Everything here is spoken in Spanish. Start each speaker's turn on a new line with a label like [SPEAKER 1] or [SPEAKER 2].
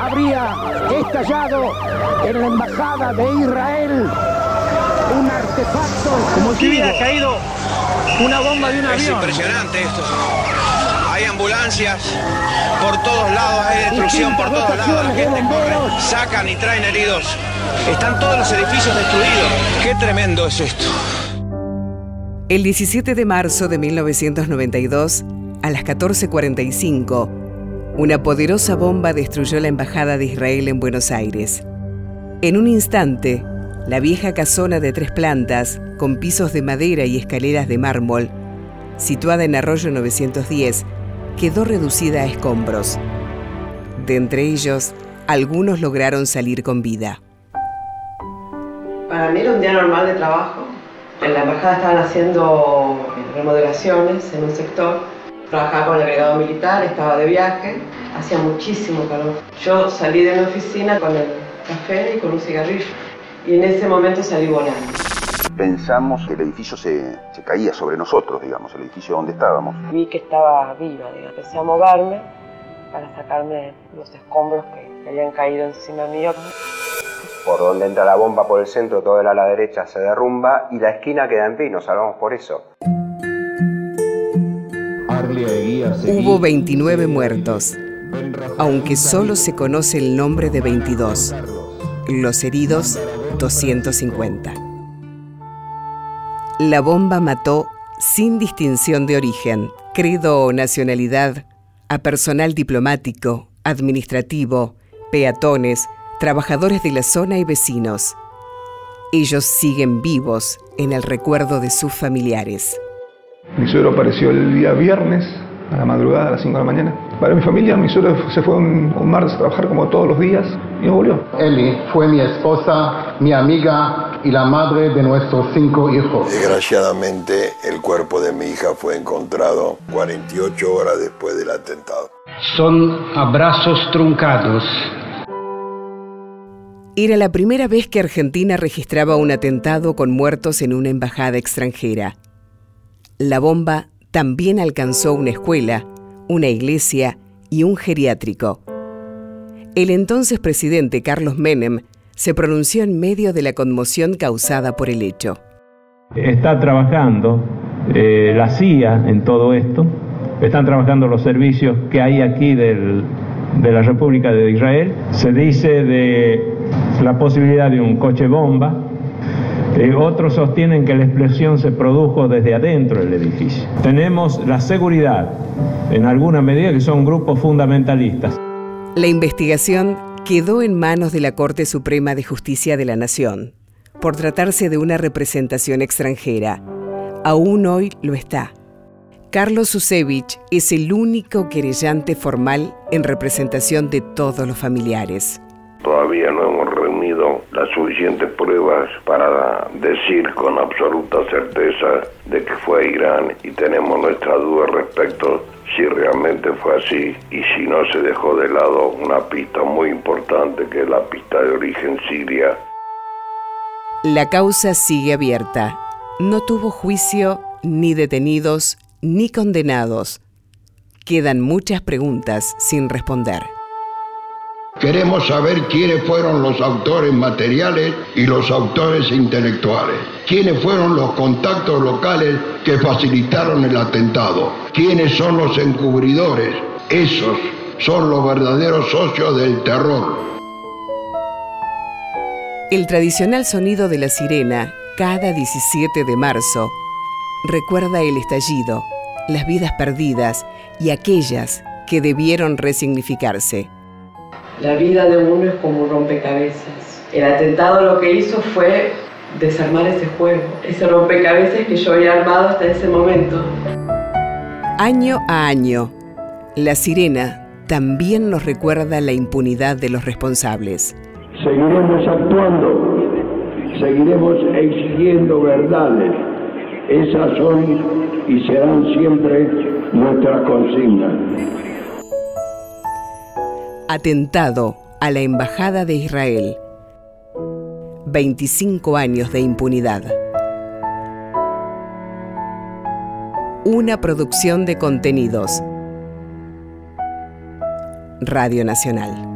[SPEAKER 1] Habría estallado en la embajada de Israel un artefacto
[SPEAKER 2] como si hubiera caído una bomba de un
[SPEAKER 3] Es
[SPEAKER 2] avión.
[SPEAKER 3] impresionante esto. Hay ambulancias por todos lados, hay destrucción por todos lados. La gente corre, sacan y traen heridos. Están todos los edificios destruidos. Qué tremendo es esto.
[SPEAKER 4] El 17 de marzo de 1992, a las 14:45, una poderosa bomba destruyó la Embajada de Israel en Buenos Aires. En un instante, la vieja casona de tres plantas, con pisos de madera y escaleras de mármol, situada en Arroyo 910, quedó reducida a escombros. De entre ellos, algunos lograron salir con vida.
[SPEAKER 5] Para mí era un día normal de trabajo. En la embajada estaban haciendo remodelaciones en un sector. Trabajaba con el agregado militar, estaba de viaje, hacía muchísimo calor. Yo salí de mi oficina con el café y con un cigarrillo. Y en ese momento salí volando.
[SPEAKER 6] Pensamos que el edificio se, se caía sobre nosotros, digamos, el edificio donde estábamos.
[SPEAKER 5] Vi que estaba viva, digamos. empecé a moverme para sacarme los escombros que, que habían caído encima mío.
[SPEAKER 7] Por donde entra la bomba por el centro, todo el ala derecha se derrumba y la esquina queda en pie, nos salvamos por eso.
[SPEAKER 4] Hubo 29 muertos, aunque solo se conoce el nombre de 22. Los heridos, 250. La bomba mató, sin distinción de origen, credo o nacionalidad, a personal diplomático, administrativo, peatones, trabajadores de la zona y vecinos. Ellos siguen vivos en el recuerdo de sus familiares.
[SPEAKER 8] Mi suegro apareció el día viernes, a la madrugada, a las 5 de la mañana. Para mi familia, mi suegro se fue un, un martes a trabajar como todos los días y no volvió.
[SPEAKER 9] Eli fue mi esposa, mi amiga y la madre de nuestros cinco hijos.
[SPEAKER 10] Desgraciadamente, el cuerpo de mi hija fue encontrado 48 horas después del atentado.
[SPEAKER 11] Son abrazos truncados.
[SPEAKER 4] Era la primera vez que Argentina registraba un atentado con muertos en una embajada extranjera. La bomba también alcanzó una escuela, una iglesia y un geriátrico. El entonces presidente Carlos Menem se pronunció en medio de la conmoción causada por el hecho.
[SPEAKER 12] Está trabajando eh, la CIA en todo esto, están trabajando los servicios que hay aquí de la República de Israel. Se dice de la posibilidad de un coche bomba. Eh, otros sostienen que la explosión se produjo desde adentro del edificio. Tenemos la seguridad, en alguna medida, que son grupos fundamentalistas.
[SPEAKER 4] La investigación quedó en manos de la Corte Suprema de Justicia de la Nación, por tratarse de una representación extranjera. Aún hoy lo está. Carlos Susevich es el único querellante formal en representación de todos los familiares.
[SPEAKER 10] Todavía no hemos reunido las suficientes pruebas para decir con absoluta certeza de que fue Irán y tenemos nuestra duda respecto si realmente fue así y si no se dejó de lado una pista muy importante que es la pista de origen siria.
[SPEAKER 4] La causa sigue abierta. No tuvo juicio, ni detenidos, ni condenados. Quedan muchas preguntas sin responder.
[SPEAKER 13] Queremos saber quiénes fueron los autores materiales y los autores intelectuales. Quiénes fueron los contactos locales que facilitaron el atentado. Quiénes son los encubridores. Esos son los verdaderos socios del terror.
[SPEAKER 4] El tradicional sonido de la sirena, cada 17 de marzo, recuerda el estallido, las vidas perdidas y aquellas que debieron resignificarse.
[SPEAKER 5] La vida de uno es como un rompecabezas. El atentado lo que hizo fue desarmar ese juego, ese rompecabezas que yo había armado hasta ese momento.
[SPEAKER 4] Año a año, la sirena también nos recuerda la impunidad de los responsables.
[SPEAKER 13] Seguiremos actuando, seguiremos exigiendo verdades. Esas son y serán siempre nuestras consignas.
[SPEAKER 4] Atentado a la Embajada de Israel. 25 años de impunidad. una producción de contenidos. Radio Nacional.